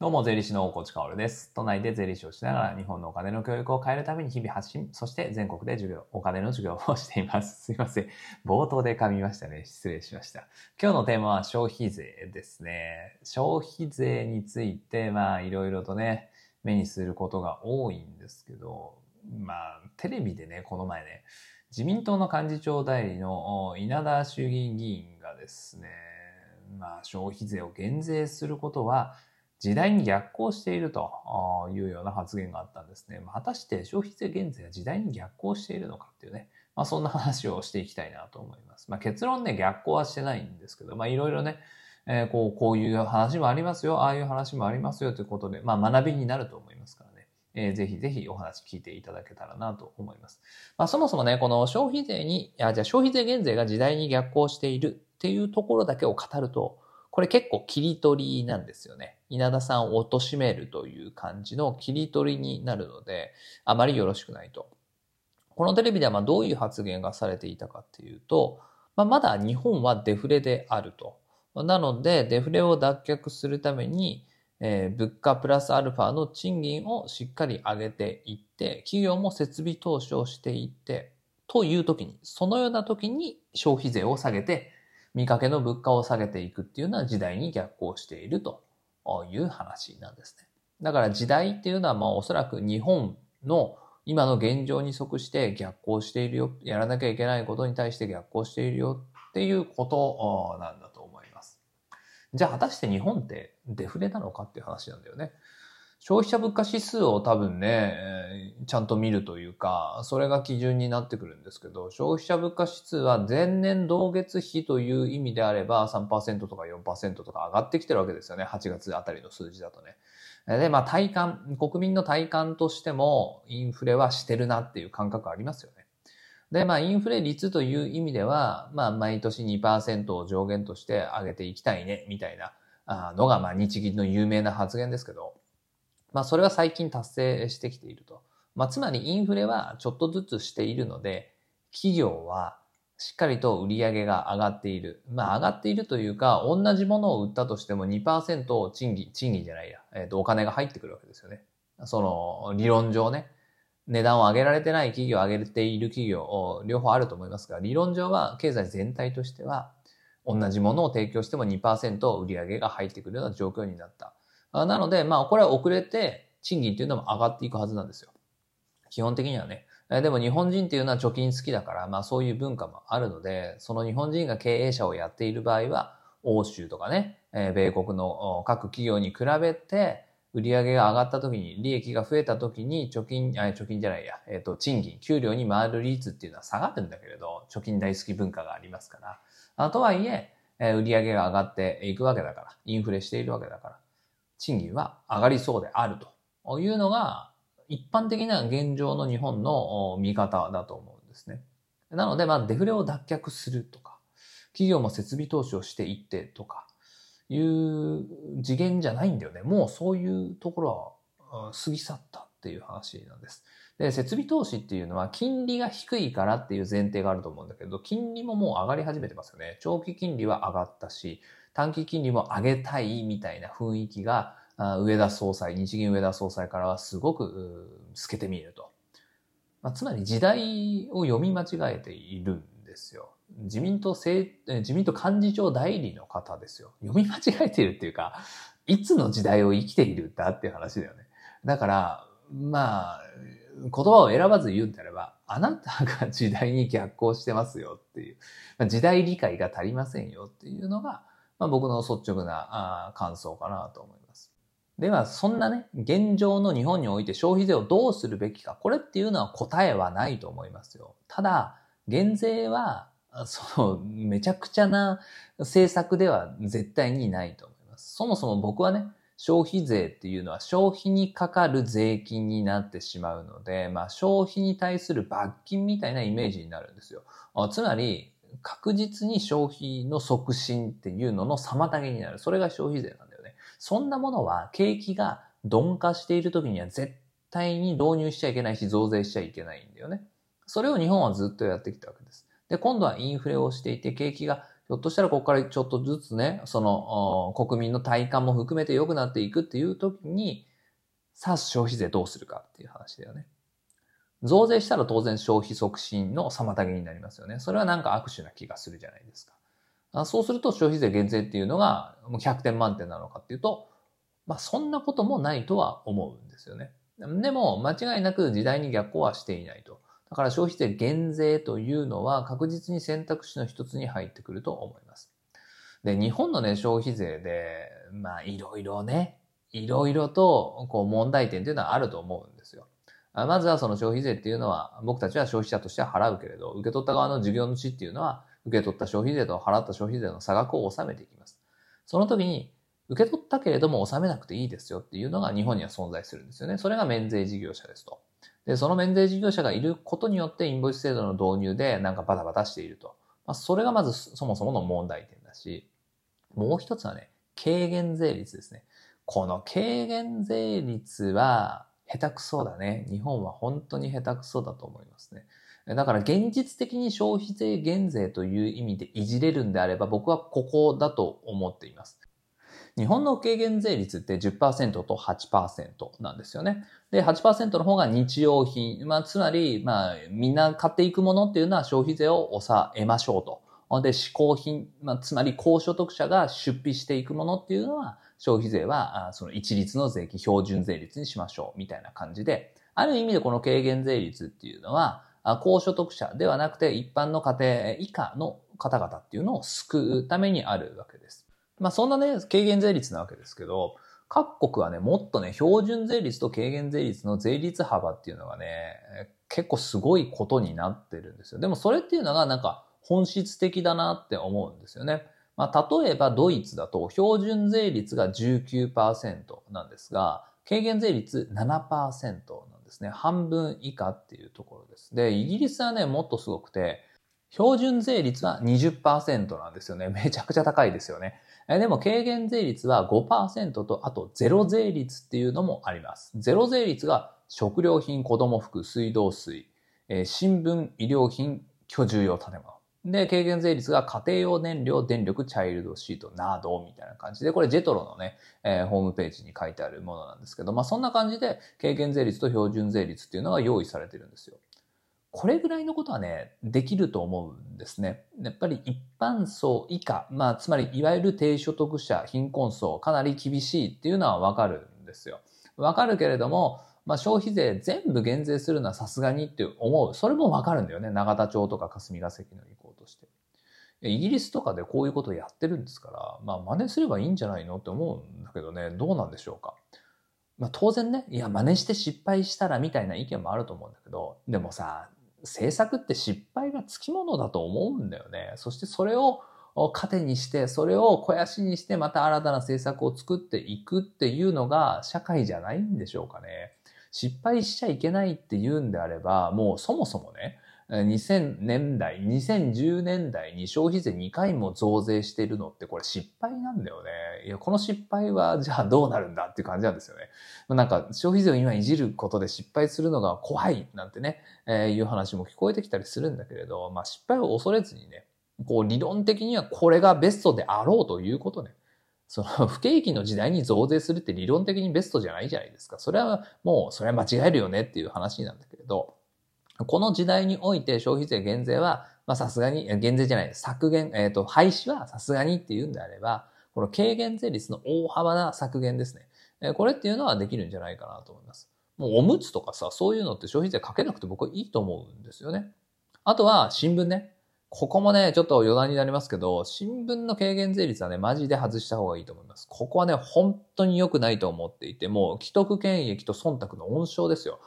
どうも、税理士の大河内薫です。都内で税理士をしながら日本のお金の教育を変えるために日々発信、そして全国で授業、お金の授業をしています。すいません。冒頭で噛みましたね。失礼しました。今日のテーマは消費税ですね。消費税について、まあ、いろいろとね、目にすることが多いんですけど、まあ、テレビでね、この前ね、自民党の幹事長代理の稲田衆議院議員がですね、まあ、消費税を減税することは、時代に逆行しているというような発言があったんですね。果たして消費税減税は時代に逆行しているのかっていうね、まあ、そんな話をしていきたいなと思います。まあ、結論ね、逆行はしてないんですけど、まあ、いろいろね、えー、こう、こういう話もありますよ、ああいう話もありますよということで、まあ、学びになると思いますからね。えー、ぜひぜひお話聞いていただけたらなと思います。まあ、そもそもね、この消費税に、あ、じゃあ消費税減税が時代に逆行しているっていうところだけを語ると、これ結構切り取りなんですよね。稲田さんを貶めるという感じの切り取りになるので、あまりよろしくないと。このテレビではまどういう発言がされていたかっていうと、まあ、まだ日本はデフレであると。なので、デフレを脱却するために、えー、物価プラスアルファの賃金をしっかり上げていって、企業も設備投資をしていって、という時に、そのような時に消費税を下げて見かけの物価を下げていくっていうのは時代に逆行しているという話なんですね。だから時代っていうのはまあおそらく日本の今の現状に即して逆行しているよ、やらなきゃいけないことに対して逆行しているよっていうことなんだと思います。じゃあ果たして日本ってデフレなのかっていう話なんだよね。消費者物価指数を多分ね、ちゃんと見るというか、それが基準になってくるんですけど、消費者物価指数は前年同月比という意味であれば3%とか4%とか上がってきてるわけですよね。8月あたりの数字だとね。で、まあ体感、国民の体感としてもインフレはしてるなっていう感覚ありますよね。で、まあインフレ率という意味では、まあ毎年2%を上限として上げていきたいね、みたいなのが、まあ日銀の有名な発言ですけど、まあそれは最近達成してきていると。まあつまりインフレはちょっとずつしているので、企業はしっかりと売り上げが上がっている。まあ上がっているというか、同じものを売ったとしても2%賃金、賃金じゃないや、えっ、ー、とお金が入ってくるわけですよね。その理論上ね。値段を上げられてない企業、上げている企業、両方あると思いますが、理論上は経済全体としては、同じものを提供しても2%売り上げが入ってくるような状況になった。なので、まあ、これは遅れて、賃金っていうのも上がっていくはずなんですよ。基本的にはね。でも日本人っていうのは貯金好きだから、まあそういう文化もあるので、その日本人が経営者をやっている場合は、欧州とかね、米国の各企業に比べて、売り上げが上がった時に、利益が増えた時に、貯金、あ、貯金じゃないや、えっ、ー、と、賃金、給料に回る率っていうのは下がるんだけれど、貯金大好き文化がありますから。あとはいえ、え売り上げが上がっていくわけだから、インフレしているわけだから、賃金は上がりそうであるというのが、一般的な現状の日本の見方だと思うんですね。なので、まあ、デフレを脱却するとか、企業も設備投資をしていってとか、いう次元じゃないんだよね。もうそういうところは過ぎ去ったっていう話なんです。で、設備投資っていうのは金利が低いからっていう前提があると思うんだけど、金利ももう上がり始めてますよね。長期金利は上がったし、短期金利も上げたいみたいな雰囲気が、上田総裁、日銀上田総裁からはすごく透けて見えると。まあ、つまり時代を読み間違えているんですよ。自民党政、自民党幹事長代理の方ですよ。読み間違えているっていうか、いつの時代を生きているんだっていう話だよね。だから、まあ、言葉を選ばず言うんであれば、あなたが時代に逆行してますよっていう、まあ時代理解が足りませんよっていうのが、まあ、僕の率直なあ感想かなと思います。では、そんなね、現状の日本において消費税をどうするべきか、これっていうのは答えはないと思いますよ。ただ、減税は、その、めちゃくちゃな政策では絶対にないと思います。そもそも僕はね、消費税っていうのは消費にかかる税金になってしまうので、まあ消費に対する罰金みたいなイメージになるんですよ。つまり、確実に消費の促進っていうのの妨げになる。それが消費税なんだよね。そんなものは景気が鈍化している時には絶対に導入しちゃいけないし増税しちゃいけないんだよね。それを日本はずっとやってきたわけです。で、今度はインフレをしていて景気がひょっとしたらここからちょっとずつね、その国民の体感も含めて良くなっていくっていう時に、さあ消費税どうするかっていう話だよね。増税したら当然消費促進の妨げになりますよね。それはなんか握手な気がするじゃないですか。そうすると消費税減税っていうのがもう100点満点なのかっていうと、まあそんなこともないとは思うんですよね。でも間違いなく時代に逆行はしていないと。だから消費税減税というのは確実に選択肢の一つに入ってくると思います。で、日本のね、消費税で、まあいろいろね、いろいろとこう問題点というのはあると思うんですよ。まずはその消費税っていうのは僕たちは消費者としては払うけれど、受け取った側の事業主っていうのは受け取った消費税と払った消費税の差額を納めていきます。その時に受け取ったけれども納めなくていいですよっていうのが日本には存在するんですよね。それが免税事業者ですと。で、その免税事業者がいることによってインボイス制度の導入でなんかバタバタしていると。まあ、それがまずそもそもの問題点だし、もう一つはね、軽減税率ですね。この軽減税率は下手くそだね。日本は本当に下手くそだと思いますね。だから現実的に消費税減税という意味でいじれるんであれば僕はここだと思っています。日本の軽減税率って10%と8%なんですよね。で、8%の方が日用品。まあ、つまり、まあ、みんな買っていくものっていうのは消費税を抑えましょうと。で、嗜好品、まあ、つまり高所得者が出費していくものっていうのは、消費税は、その一律の税金、標準税率にしましょう、みたいな感じで、ある意味でこの軽減税率っていうのは、高所得者ではなくて一般の家庭以下の方々っていうのを救うためにあるわけです。まあそんなね、軽減税率なわけですけど、各国はね、もっとね、標準税率と軽減税率の税率幅っていうのがね、結構すごいことになってるんですよ。でもそれっていうのがなんか本質的だなって思うんですよね。まあ、例えばドイツだと標準税率が19%なんですが、軽減税率7%なんですね。半分以下っていうところです。で、イギリスはね、もっとすごくて、標準税率は20%なんですよね。めちゃくちゃ高いですよね。でも軽減税率は5%と、あとゼロ税率っていうのもあります。ゼロ税率が食料品、子供服、水道水、新聞、医療品、居住用建物。で、軽減税率が家庭用燃料、電力、チャイルドシートなど、みたいな感じで、これジェトロのね、えー、ホームページに書いてあるものなんですけど、まあそんな感じで、軽減税率と標準税率っていうのが用意されてるんですよ。これぐらいのことはね、できると思うんですね。やっぱり一般層以下、まあつまりいわゆる低所得者、貧困層、かなり厳しいっていうのはわかるんですよ。わかるけれども、まあ、消費税全部減税するのはさすがにって思う。それもわかるんだよね。永田町とか霞が関の意向として。イギリスとかでこういうことをやってるんですから、まあ真似すればいいんじゃないのって思うんだけどね、どうなんでしょうか。まあ当然ね、いや真似して失敗したらみたいな意見もあると思うんだけど、でもさ、政策って失敗がつきものだと思うんだよね。そしてそれを糧にして、それを肥やしにしてまた新たな政策を作っていくっていうのが社会じゃないんでしょうかね。失敗しちゃいけないって言うんであれば、もうそもそもね、2000年代、2010年代に消費税2回も増税してるのってこれ失敗なんだよね。いや、この失敗はじゃあどうなるんだっていう感じなんですよね。なんか消費税を今いじることで失敗するのが怖いなんてね、えー、いう話も聞こえてきたりするんだけれど、まあ失敗を恐れずにね、こう理論的にはこれがベストであろうということね。その不景気の時代に増税するって理論的にベストじゃないじゃないですか。それはもう、それは間違えるよねっていう話なんだけれど、この時代において消費税減税は、まあさすがに、減税じゃない、削減、えっ、ー、と、廃止はさすがにっていうんであれば、この軽減税率の大幅な削減ですね。えこれっていうのはできるんじゃないかなと思います。もうおむつとかさ、そういうのって消費税かけなくて僕はいいと思うんですよね。あとは新聞ね。ここもね、ちょっと余談になりますけど、新聞の軽減税率はね、マジで外した方がいいと思います。ここはね、本当に良くないと思っていて、もう既得権益と忖度の温床ですよ。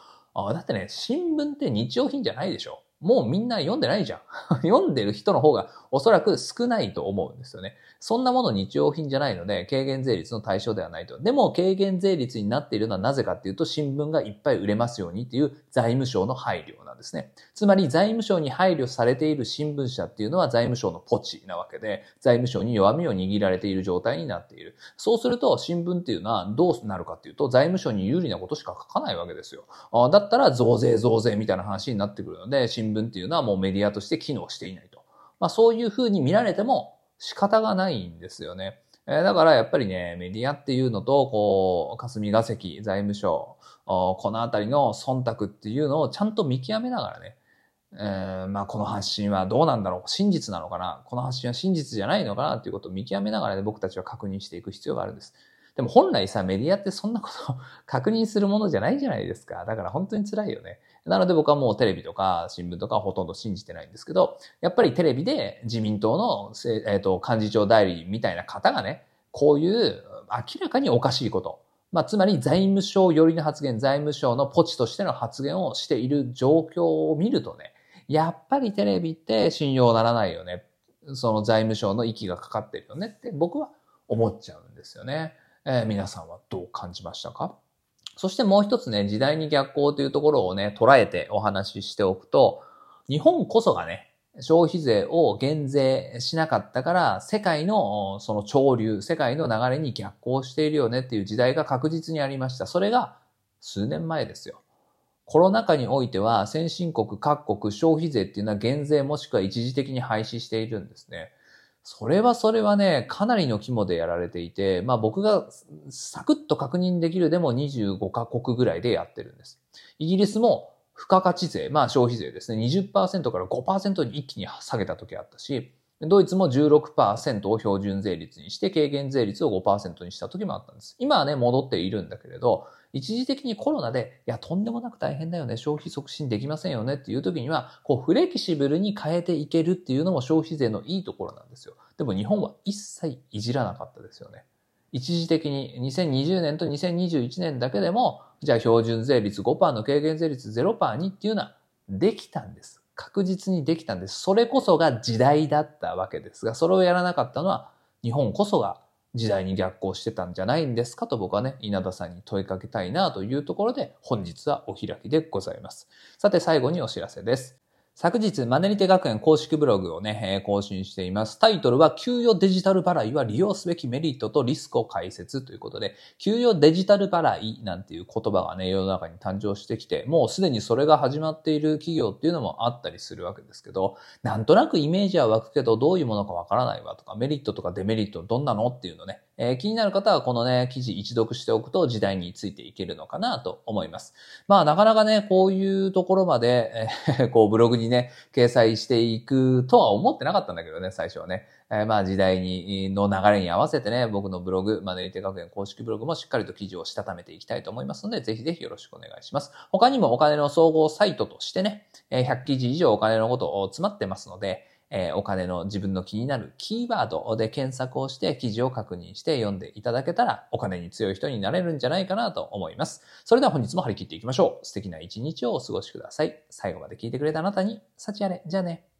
あだってね、新聞って日用品じゃないでしょ。もうみんな読んでないじゃん。読んでる人の方がおそらく少ないと思うんですよね。そんなもの日用品じゃないので、軽減税率の対象ではないと。でも、軽減税率になっているのはなぜかっていうと、新聞がいっぱい売れますようにっていう財務省の配慮なんですね。つまり、財務省に配慮されている新聞社っていうのは財務省のポチなわけで、財務省に弱みを握られている状態になっている。そうすると、新聞っていうのはどうなるかっていうと、財務省に有利なことしか書かないわけですよ。だったら、増税増税みたいな話になってくるので、新聞っていうのはもうメディアとして機能していないと。まあ、そういうふうに見られても、仕方がないんですよね。えだからやっぱりね、メディアっていうのと、こう、霞が関、財務省、このあたりの忖度っていうのをちゃんと見極めながらね、えー、まあこの発信はどうなんだろう真実なのかなこの発信は真実じゃないのかなっていうことを見極めながらね、僕たちは確認していく必要があるんです。でも本来さ、メディアってそんなこと確認するものじゃないじゃないですか。だから本当に辛いよね。なので僕はもうテレビとか新聞とかほとんど信じてないんですけど、やっぱりテレビで自民党の、えーと、幹事長代理みたいな方がね、こういう明らかにおかしいこと、まあ、つまり財務省寄りの発言、財務省のポチとしての発言をしている状況を見るとね、やっぱりテレビって信用ならないよね。その財務省の息がかかってるよねって僕は思っちゃうんですよね。えー、皆さんはどう感じましたか？そしてもう一つね、時代に逆行というところをね、捉えてお話ししておくと、日本こそがね、消費税を減税しなかったから、世界のその潮流、世界の流れに逆行しているよねっていう時代が確実にありました。それが数年前ですよ。コロナ禍においては先進国各国消費税っていうのは減税もしくは一時的に廃止しているんですね。それはそれはね、かなりの規模でやられていて、まあ僕がサクッと確認できるでも25カ国ぐらいでやってるんです。イギリスも付加価値税、まあ消費税ですね、20%から5%に一気に下げた時あったし、ドイツも16%を標準税率にして軽減税率を5%にした時もあったんです。今はね、戻っているんだけれど、一時的にコロナで、いや、とんでもなく大変だよね、消費促進できませんよねっていう時には、こう、フレキシブルに変えていけるっていうのも消費税のいいところなんですよ。でも日本は一切いじらなかったですよね。一時的に2020年と2021年だけでも、じゃあ標準税率5%の軽減税率0%にっていうのはできたんです。確実にできたんです。それこそが時代だったわけですが、それをやらなかったのは日本こそが時代に逆行してたんじゃないんですかと僕はね、稲田さんに問いかけたいなというところで本日はお開きでございます。さて最後にお知らせです。昨日、マネリテ学園公式ブログをね、更新しています。タイトルは、給与デジタル払いは利用すべきメリットとリスクを解説ということで、給与デジタル払いなんていう言葉がね、世の中に誕生してきて、もうすでにそれが始まっている企業っていうのもあったりするわけですけど、なんとなくイメージは湧くけど、どういうものかわからないわとか、メリットとかデメリットどんなのっていうのね、えー、気になる方はこのね、記事一読しておくと時代についていけるのかなと思います。まあなかなかね、こういうところまで、えー、こうブログにね、掲載していくとは思ってなかったんだけどね、最初はね。えー、まあ時代に、の流れに合わせてね、僕のブログ、マネリテ学園公式ブログもしっかりと記事をしたためていきたいと思いますので、ぜひぜひよろしくお願いします。他にもお金の総合サイトとしてね、100記事以上お金のことを詰まってますので、えー、お金の自分の気になるキーワードで検索をして記事を確認して読んでいただけたらお金に強い人になれるんじゃないかなと思います。それでは本日も張り切っていきましょう。素敵な一日をお過ごしください。最後まで聞いてくれたあなたに幸あれ。じゃあね。